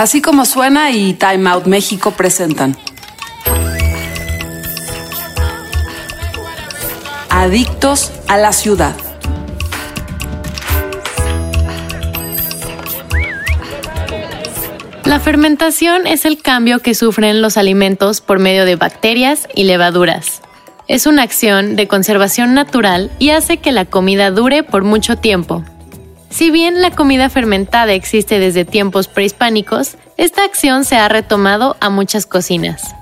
Así como suena y Time Out México presentan. Adictos a la ciudad. La fermentación es el cambio que sufren los alimentos por medio de bacterias y levaduras. Es una acción de conservación natural y hace que la comida dure por mucho tiempo. Si bien la comida fermentada existe desde tiempos prehispánicos, esta acción se ha retomado a muchas cocinas.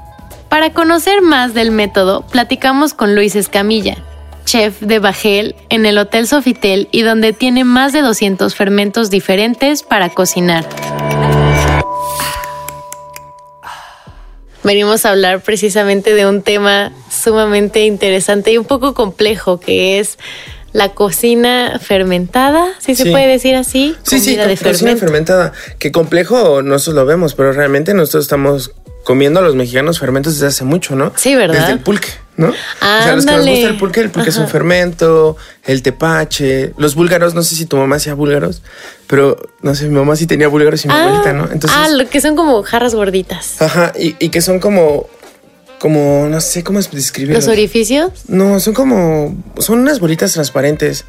Para conocer más del método, platicamos con Luis Escamilla, chef de Bajel en el Hotel Sofitel y donde tiene más de 200 fermentos diferentes para cocinar. venimos a hablar precisamente de un tema sumamente interesante y un poco complejo que es la cocina fermentada, si se puede decir así. Sí, sí, de cocina fermentada. Que complejo nosotros lo vemos, pero realmente nosotros estamos comiendo a los mexicanos fermentos desde hace mucho, ¿no? Sí, ¿verdad? Desde el pulque, ¿no? Ah, o sea, los que nos gusta el pulque, el pulque es un fermento, el tepache, los búlgaros, no sé si tu mamá hacía búlgaros, pero no sé, mi mamá sí tenía búlgaros y mi abuelita, ¿no? Entonces, ah, lo que son como jarras gorditas. Ajá, y, y que son como como, no sé cómo es describirlo. ¿Los orificios? No, son como, son unas bolitas transparentes.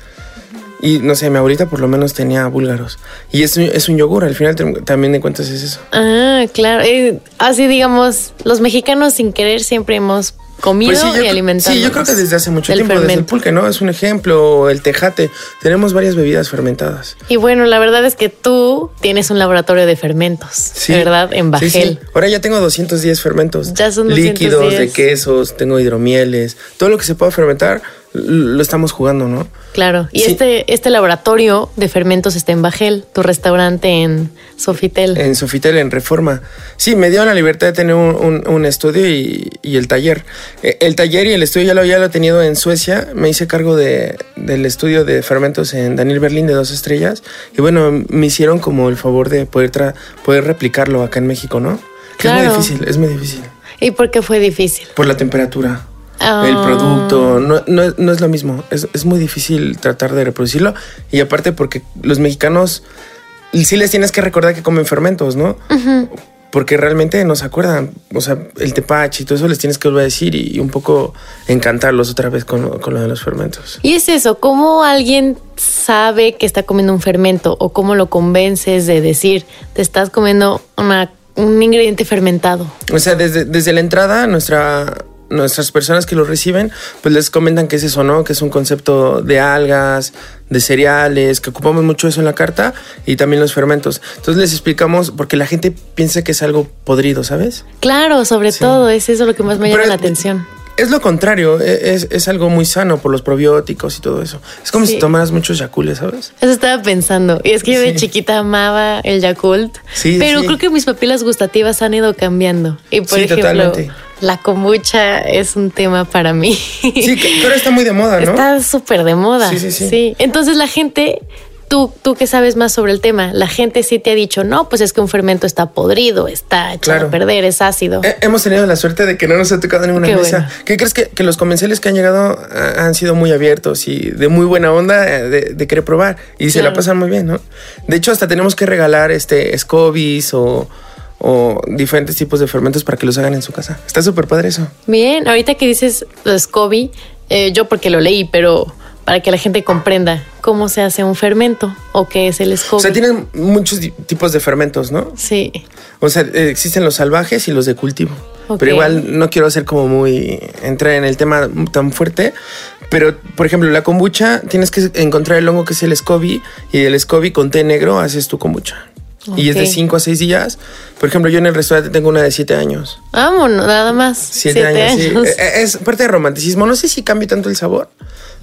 Y no sé, mi abuelita por lo menos tenía búlgaros. Y es, es un yogur, al final también de cuentas es eso. Ah, claro. Eh, así digamos, los mexicanos sin querer siempre hemos comido pues y alimentado. Sí, yo creo que desde hace mucho tiempo, desde el pulque, ¿no? Es un ejemplo, el tejate. Tenemos varias bebidas fermentadas. Y bueno, la verdad es que tú tienes un laboratorio de fermentos, ¿verdad? En Bajel. Sí, Ahora ya tengo 210 fermentos. Ya son 210. Líquidos, de quesos, tengo hidromieles, todo lo que se pueda fermentar lo estamos jugando, ¿no? Claro. Y este, este laboratorio de fermentos está en Bajel, tu restaurante en Sofitel. En Sofitel, en Reforma. Sí, me dio la libertad de tener un, estudio y, el taller. Eh, el taller y el estudio ya lo había tenido en Suecia. Me hice cargo de, del estudio de fermentos en Daniel Berlín de dos estrellas. Y bueno, me hicieron como el favor de poder, poder replicarlo acá en México, ¿no? Que es muy difícil, es muy difícil. ¿Y por qué fue difícil? Por la temperatura. El ah. producto no, no, es lo mismo. Es, muy difícil tratar de reproducirlo. Y aparte, porque los mexicanos sí les tienes que recordar que comen fermentos, ¿no? Porque realmente no se acuerdan. O sea, el tepache y todo eso les tienes que volver a decir y, un poco encantarlos otra vez con, con, lo de los fermentos. Y es eso, ¿cómo alguien sabe que está comiendo un fermento o cómo lo convences de decir, te estás comiendo una, un ingrediente fermentado? O sea, desde, desde la entrada, nuestra nuestras personas que lo reciben, pues les comentan que es eso, ¿no? Que es un concepto de algas, de cereales, que ocupamos mucho eso en la carta y también los fermentos. Entonces les explicamos porque la gente piensa que es algo podrido, ¿sabes? Claro, sobre todo, es eso lo que más me llama la atención. Es lo contrario, e, es, algo muy sano por los probióticos y todo eso. Es como si tomaras muchos Yakult, ¿sabes? Eso estaba pensando. Y es que yo de chiquita amaba el Yakult. Sí, pero creo que mis papilas gustativas han ido cambiando. Y por ejemplo, totalmente la kombucha es un tema para mí. Sí, pero está muy de moda, ¿no? Está súper de moda. Sí, sí, sí, Entonces la gente, tú, tú que sabes más sobre el tema, la gente sí te ha dicho, no, pues es que un fermento está podrido, está echado a perder, es ácido. hemos tenido la suerte de que no nos ha tocado ninguna mesa. ¿Qué crees que, los comensales que han llegado ah, han sido muy abiertos y de muy buena onda eh, de, querer probar y se la pasan muy bien, ¿no? De hecho, hasta tenemos que regalar este scobies o o diferentes tipos de fermentos para que los hagan en su casa. Está súper padre eso. Bien, ahorita que dices SCOBY, eh, yo porque lo leí, pero para que la gente comprenda cómo se hace un fermento o qué es el SCOBY. O sea, tienen muchos tipos de fermentos, ¿no? Sí. O sea, eh, existen los salvajes y los de cultivo. Pero igual no quiero hacer como muy entrar en el tema tan fuerte. Pero, por ejemplo, la kombucha tienes que encontrar el hongo que es el SCOBY y el SCOBY con té negro haces tu kombucha. Y es de 5 a 6 días. Por ejemplo, yo en el restaurante tengo una de 7 años. Vámonos, nada más. 7 años, Sí. E, e, es parte de romanticismo. No sé si cambia tanto el sabor,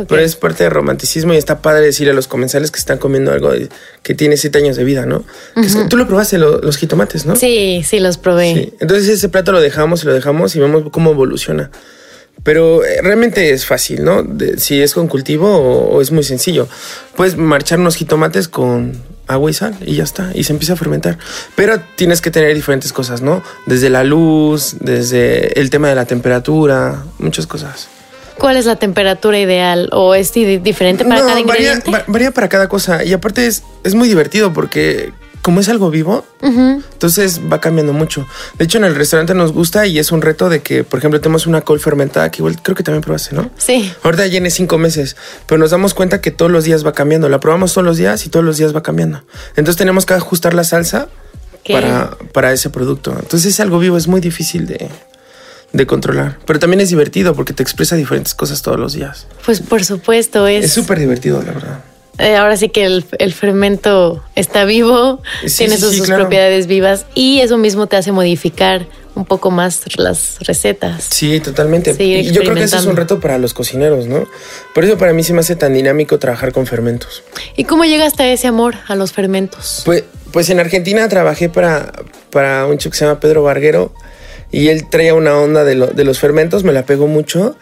pero es parte de romanticismo y está padre decirle a los comensales que están comiendo algo que tiene 7 años de vida, ¿no? tú lo probaste, los jitomates, ¿no? Sí, sí, los probé. Entonces ese plato lo dejamos y lo dejamos y vemos cómo evoluciona. Pero eh, realmente es fácil, ¿no? si es con cultivo o, o, es muy sencillo. Puedes marchar unos jitomates con agua y sal y ya está, y se empieza a fermentar. Pero tienes que tener diferentes cosas, ¿no? Desde la luz, desde el tema de la temperatura, muchas cosas. ¿Cuál es la temperatura ideal? ¿O es diferente para cada ingrediente? Varía, varía, para cada cosa. Y aparte es, es muy divertido porque como es algo vivo, entonces va cambiando mucho. De hecho, en el restaurante nos gusta y es un reto de que, por ejemplo, tenemos una col fermentada que igual creo que también probaste, ¿no? Sí. Ahorita ya cinco meses, pero nos damos cuenta que todos los días va cambiando. La probamos todos los días y todos los días va cambiando. Entonces tenemos que ajustar la salsa para, para ese producto. Entonces es algo vivo, es muy difícil de, de controlar. Pero también es divertido porque te expresa diferentes cosas todos los días. Pues por supuesto, es... Es súper divertido, la verdad. Eh, ahora sí que el, el fermento está vivo, Sí, tiene sí, sus, sí, sus claro. propiedades vivas y eso mismo te hace modificar un poco más las recetas. Sí, totalmente. Y yo creo que ese es un reto para los cocineros, ¿no? Por eso para mí se me hace tan dinámico trabajar con fermentos. ¿Y cómo llegaste a ese amor a los fermentos? Pues, pues en Argentina trabajé para, para un chico que se llama Pedro Barguero y él traía una onda de, lo- de los fermentos, me la pegó mucho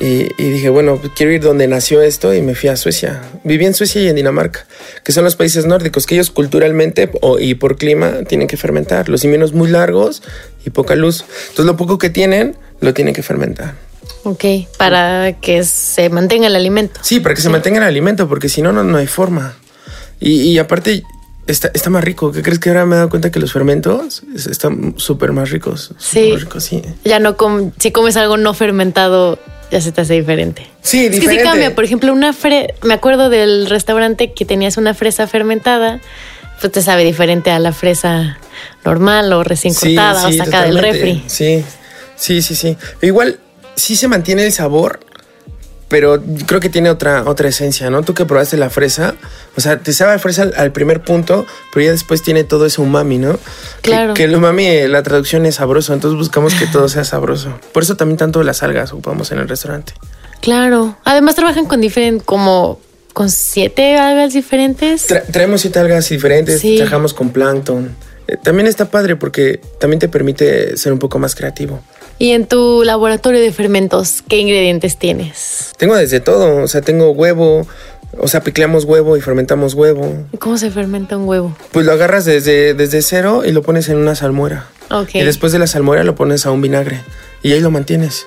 y, y dije, bueno, pues, quiero ir donde nació esto y me fui a Suecia. Viví en Suecia y en Dinamarca, que son los países nórdicos, que ellos culturalmente o- y por clima tienen que fermentar. Los inviernos muy largos y poca luz. Entonces lo poco que tienen, lo tienen que fermentar. Ok, para que se mantenga el alimento. Sí, para que se mantenga el alimento, porque si no, no, no hay forma. Y, y aparte, está, está más rico. ¿Qué crees que ahora me he dado cuenta que los fermentos es- están súper más ricos? Sí. más ricos, sí. Ya no com- si comes algo no fermentado, ya se te hace diferente. Sí, Es que sí cambia. Por ejemplo, una fre me acuerdo del restaurante que tenías una fresa fermentada, pues te sabe diferente a la fresa normal o recién Sí, cortada o sacada del refri. Sí, sí, sí, sí. Igual, sí se mantiene el sabor, pero creo que tiene otra, otra esencia, ¿no? Tú que probaste la fresa, o sea, te sabe a fresa al, al primer punto, pero ya después tiene todo ese umami, ¿no? Que- Claro. Que, el umami, eh, la traducción es sabroso, entonces buscamos que todo sea sabroso. Por eso también tanto las algas ocupamos en el restaurante. Claro. Además trabajan con diferentes, como con siete algas diferentes. Tra- traemos siete algas diferentes, Sí. trabajamos con plancton. Eh, también está padre porque también te permite ser un poco más creativo. Y en tu laboratorio de fermentos, ¿qué ingredientes tienes? Tengo desde todo, o sea, tengo huevo, o sea, picleamos huevo y fermentamos huevo. ¿Y ¿Cómo se fermenta un huevo? Pues lo agarras desde, desde cero y lo pones en una salmuera. Ok. Y después de la salmuera lo pones a un vinagre y ahí lo mantienes.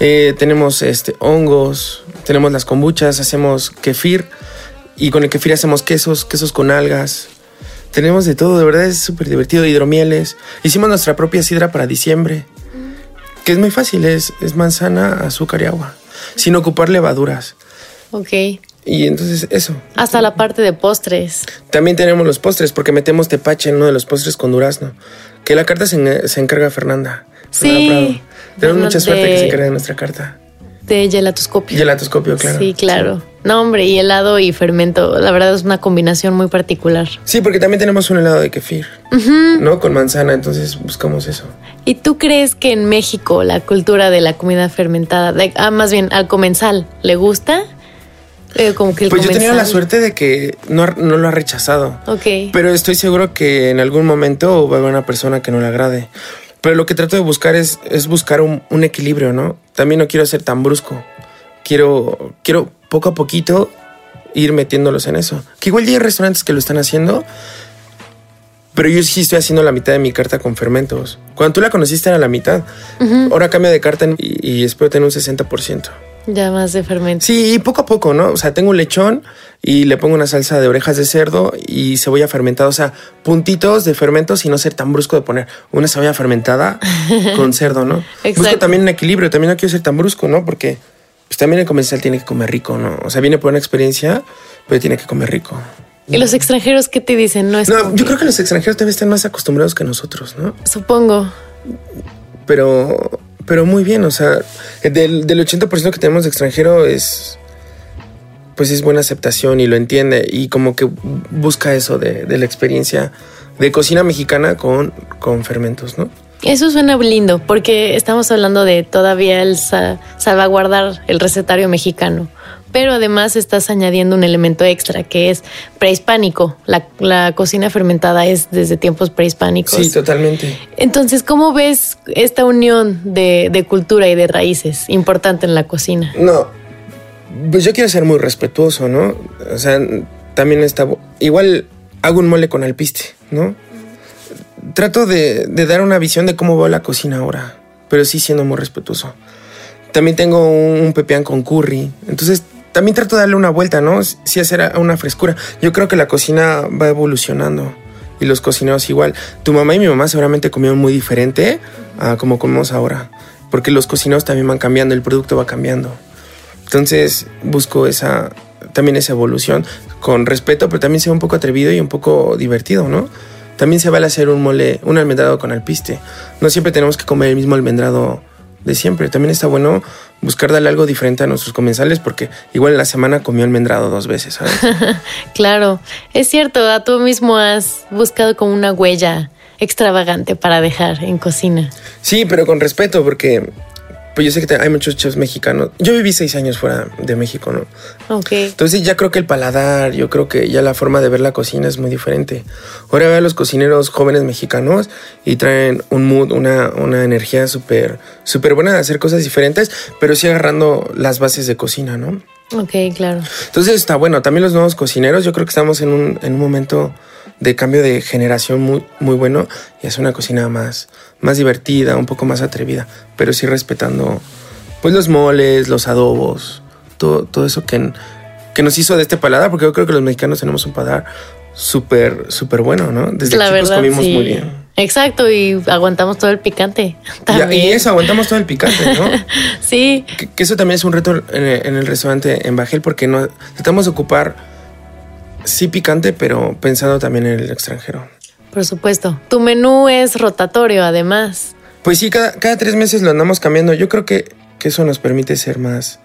Eh, tenemos este, hongos, tenemos las kombuchas, hacemos kefir y con el kefir hacemos quesos, quesos con algas. Tenemos de todo, de verdad es súper divertido. Hidromieles. Hicimos nuestra propia sidra para diciembre, que es muy fácil, es, es manzana, azúcar y agua, sin ocupar levaduras. Ok. Y entonces eso. Hasta la parte de postres. También tenemos los postres, porque metemos tepache en uno de los postres con durazno. Que la carta se, se encarga Fernanda. Sí. Fernanda Prado. Tenemos mucha suerte que se encargue de nuestra carta. De gelatoscopio. Gelatoscopio, claro. Sí, claro. No, hombre, y helado y fermento. La verdad es una combinación muy particular. Sí, porque también tenemos un helado de kefir, ¿no? Con manzana, entonces buscamos eso. ¿Y tú crees que en México la cultura de la comida fermentada, de- ah, más bien al comensal, le gusta? Eh, como que el Pues yo he tenido la suerte de que no, no lo ha rechazado. Ok. Pero estoy seguro que en algún momento va a haber una persona que no le agrade. Pero lo que trato de buscar es, es buscar un, un equilibrio, ¿no? También no quiero ser tan brusco. Quiero, quiero poco a poquito ir metiéndolos en eso. Que igual ya hay restaurantes que lo están haciendo. Pero yo sí estoy haciendo la mitad de mi carta con fermentos. Cuando tú la conociste era la mitad. Ahora cambio de carta y, y espero tener un 60%. Ya más de fermento. Sí, y poco a poco, ¿no? O sea, tengo un lechón y le pongo una salsa de orejas de cerdo y cebolla fermentada. O sea, puntitos de fermentos y no ser tan brusco de poner una cebolla fermentada con cerdo, ¿no? Busco Exacto. también un equilibrio. También no quiero ser tan brusco, ¿no? Porque pues, también el comensal tiene que comer rico, ¿no? O sea, viene por una experiencia, pero tiene que comer rico. ¿Y los extranjeros qué te dicen? No es No, yo creo que los extranjeros todavía están más acostumbrados que nosotros, ¿no? Supongo. pero pero muy bien, o sea, del, del 80% que tenemos de extranjero es pues es buena aceptación y lo entiende y como que busca eso de, de la experiencia de cocina mexicana con, con fermentos, ¿no? Eso suena lindo porque estamos hablando de todavía el sa- salvaguardar el recetario mexicano, pero además estás añadiendo un elemento extra que es prehispánico. La, la cocina fermentada es desde tiempos prehispánicos. Sí, totalmente. Entonces, ¿cómo ves esta unión de, de cultura y de raíces importante en la cocina? No, pues yo quiero ser muy respetuoso, ¿no? O sea, también está... Igual hago un mole con alpiste, ¿no? Trato de, de dar una visión de cómo va la cocina ahora, pero sí siendo muy respetuoso. También tengo un, un pepián con curry, entonces también trato de darle una vuelta, ¿no? Sí hacer una frescura. Yo creo que la cocina va evolucionando. y los cocineros igual. Tu mamá y mi mamá seguramente comieron muy diferente a como comemos ahora, porque los cocineros también van cambiando, el producto va cambiando. Entonces busco esa también esa evolución con respeto, pero también sea un poco atrevido y un poco divertido, ¿no? También se vale hacer un mole, un almendrado con alpiste. No siempre tenemos que comer el mismo almendrado de siempre. También está bueno buscar darle algo diferente a nuestros comensales porque igual en la semana comió almendrado dos veces, ¿sabes? claro, es cierto, a tú mismo has buscado como una huella extravagante para dejar en cocina. Sí, pero con respeto porque pues yo sé que hay muchos chefs mexicanos. Yo viví seis años fuera de México, ¿no? Ok. Entonces ya creo que el paladar, yo creo que ya la forma de ver la cocina es muy diferente. Ahora veo a los cocineros jóvenes mexicanos y traen un mood, una, una energía súper, súper buena de hacer cosas diferentes, pero sí agarrando las bases de cocina, ¿no? Ok, claro. Entonces está bueno. También los nuevos cocineros, yo creo que estamos en un, en un momento de cambio de generación muy, muy bueno y es una cocina más, más divertida, un poco más atrevida, pero sí respetando pues los moles, los adobos, todo, todo eso que, que nos hizo de este paladar, porque yo creo que los mexicanos tenemos un paladar súper, súper bueno, ¿no? Desde La chicos comimos muy bien. Exacto, y aguantamos todo el picante. Y, eso, aguantamos todo el picante, ¿no? sí. Que, eso también es un reto en el, en el restaurante en Bajel, porque no, tratamos de ocupar sí picante, pero pensando también en el extranjero. Por supuesto. Tu menú es rotatorio, además. Pues sí, cada, tres meses lo andamos cambiando. Yo creo que, que, eso nos permite ser más,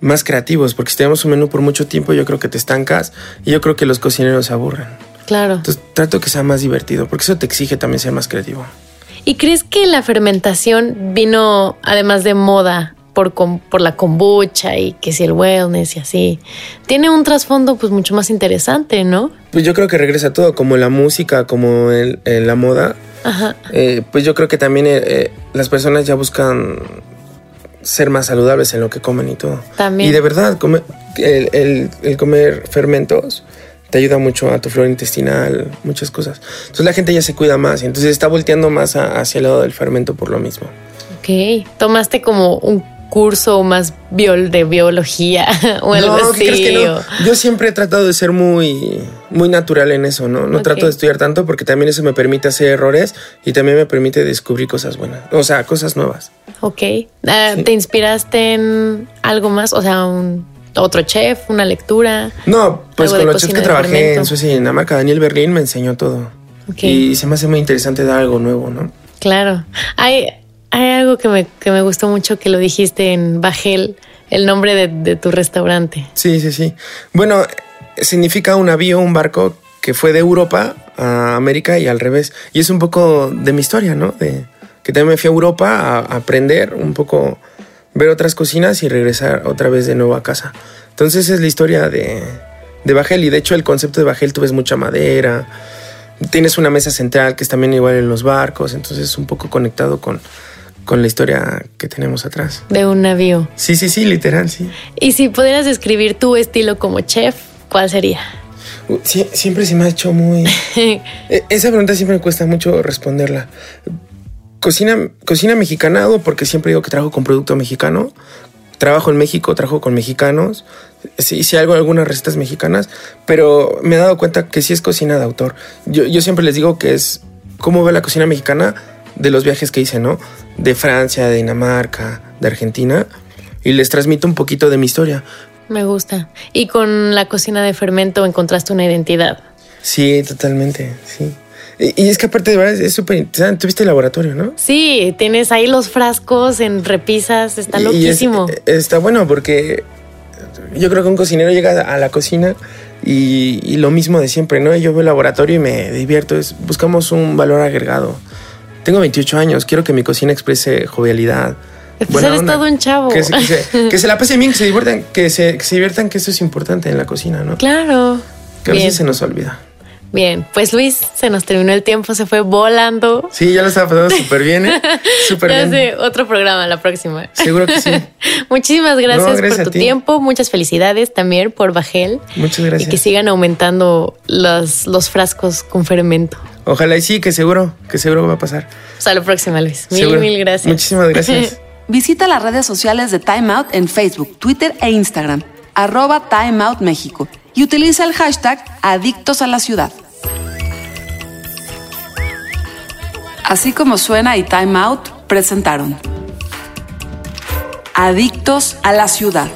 más creativos, porque si tenemos un menú por mucho tiempo, yo creo que te estancas y yo creo que los cocineros se aburren. Claro. Entonces trato que sea más divertido, porque eso te exige también ser más creativo. ¿Y crees que la fermentación vino, además de moda, por, por la kombucha y que si el wellness y así. Tiene un trasfondo pues mucho más interesante, ¿no? Pues yo creo que regresa todo, como la música, como el, la moda. Ajá. Eh, pues yo creo que también eh, eh, las personas ya buscan ser más saludables en lo que comen y todo. También. Y de verdad, el, el, comer fermentos te ayuda mucho a tu flora intestinal, muchas cosas. Entonces la gente ya se cuida más y entonces está volteando más hacia el lado del fermento por lo mismo. Ok, tomaste como un curso más de biología o algo no, así. que no? Yo siempre he tratado de ser muy, muy natural en eso, ¿no? No trato de estudiar tanto porque también eso me permite hacer errores y también me permite descubrir cosas buenas, o sea, cosas nuevas. Ok. Ah, ¿Te inspiraste en algo más? O sea, un otro chef, una lectura. No, pues con los chefs que trabajé en Suecia y en la marca Daniel Berlín me enseñó todo. Y se me hace muy interesante dar algo nuevo, ¿no? Claro. Hay, hay algo que me, que me gustó mucho que lo dijiste en Bajel, el nombre de, tu restaurante. Sí, sí, sí. Bueno, significa un avión, un barco que fue de Europa a América y al revés. Y es un poco de mi historia, ¿no? De que también me fui a Europa a, aprender un poco, ver otras cocinas y regresar otra vez de nuevo a casa. Entonces es la historia de, de Bajel y de hecho el concepto de Bajel tú ves mucha madera, tienes una mesa central que es también igual en los barcos, entonces es un poco conectado con, con la historia que tenemos atrás. De un navío. Sí, sí, sí, literal, sí. Y si pudieras describir tu estilo como chef, ¿cuál sería? siempre se me ha hecho muy... E, esa pregunta siempre me cuesta mucho responderla. Cocina, cocina mexicana hago porque siempre digo que trabajo con producto mexicano. Trabajo en México, trabajo con mexicanos. Sí, sí hago algunas recetas mexicanas, pero me he dado cuenta que sí es cocina de autor. Yo, yo siempre les digo que es cómo ve la cocina mexicana de los viajes que hice, ¿no? De Francia, de Dinamarca, de Argentina, y les transmito un poquito de mi historia. Me gusta. ¿Y con la cocina de fermento encontraste una identidad? Sí, totalmente, sí. Y, es que aparte de verdad es súper interesante. Tuviste el laboratorio, ¿no? Sí, tienes ahí los frascos en repisas, está loquísimo. está bueno porque yo creo que un cocinero llega a la cocina y, lo mismo de siempre, ¿no? Yo veo el laboratorio y me divierto. Es, buscamos un valor agregado. Tengo 28 años, quiero que mi cocina exprese jovialidad. Pues eres todo un chavo. Que se, la pasen bien, que se diviertan, que se, diviertan, que eso es importante en la cocina, ¿no? Claro. Que a veces se nos olvida. Bien, pues Luis, se nos terminó el tiempo, se fue volando. Sí, ya lo estaba pasando súper bien, ¿eh? Súper bien. Sé, otro programa la próxima. Seguro que sí. Muchísimas gracias, por tu tiempo, muchas felicidades también por Bajel. Muchas gracias. Y que sigan aumentando los, los frascos con fermento. Ojalá y sí, que seguro, que seguro va a pasar. Hasta la próxima, Luis. Mil, mil gracias. Muchísimas gracias. Visita las redes sociales de Time Out en Facebook, Twitter e Instagram, arroba Time Out México, y utiliza el hashtag Adictos a la Ciudad. Así como suena y Time Out presentaron Adictos a la ciudad.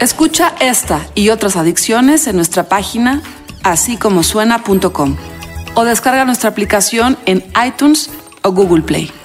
Escucha esta y otras adicciones en nuestra página así como suena.com o descarga nuestra aplicación en iTunes o Google Play.